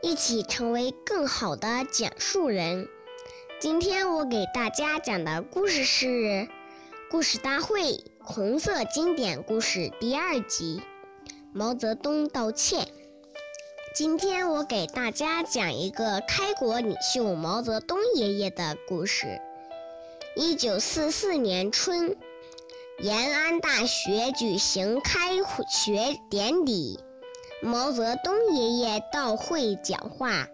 一起成为更好的讲述人。今天我给大家讲的故事是《故事大会红色经典故事》第二集《毛泽东道歉》。今天我给大家讲一个开国领袖毛泽东爷爷的故事。一九四四年春，延安大学举行开学典礼。毛泽东爷爷到会讲话，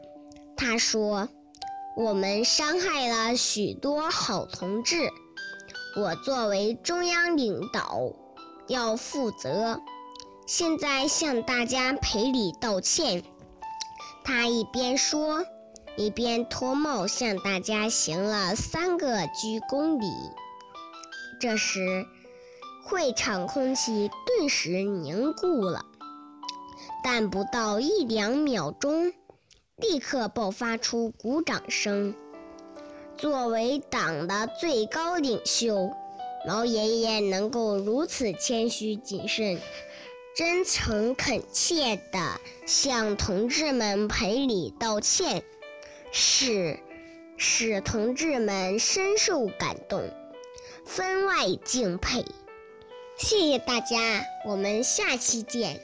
他说：“我们伤害了许多好同志，我作为中央领导要负责，现在向大家赔礼道歉。”他一边说，一边脱帽向大家行了三个鞠躬礼。这时，会场空气顿时凝固了。但不到一两秒钟，立刻爆发出鼓掌声。作为党的最高领袖，毛爷爷能够如此谦虚谨慎、真诚恳切地向同志们赔礼道歉，使使同志们深受感动，分外敬佩。谢谢大家，我们下期见。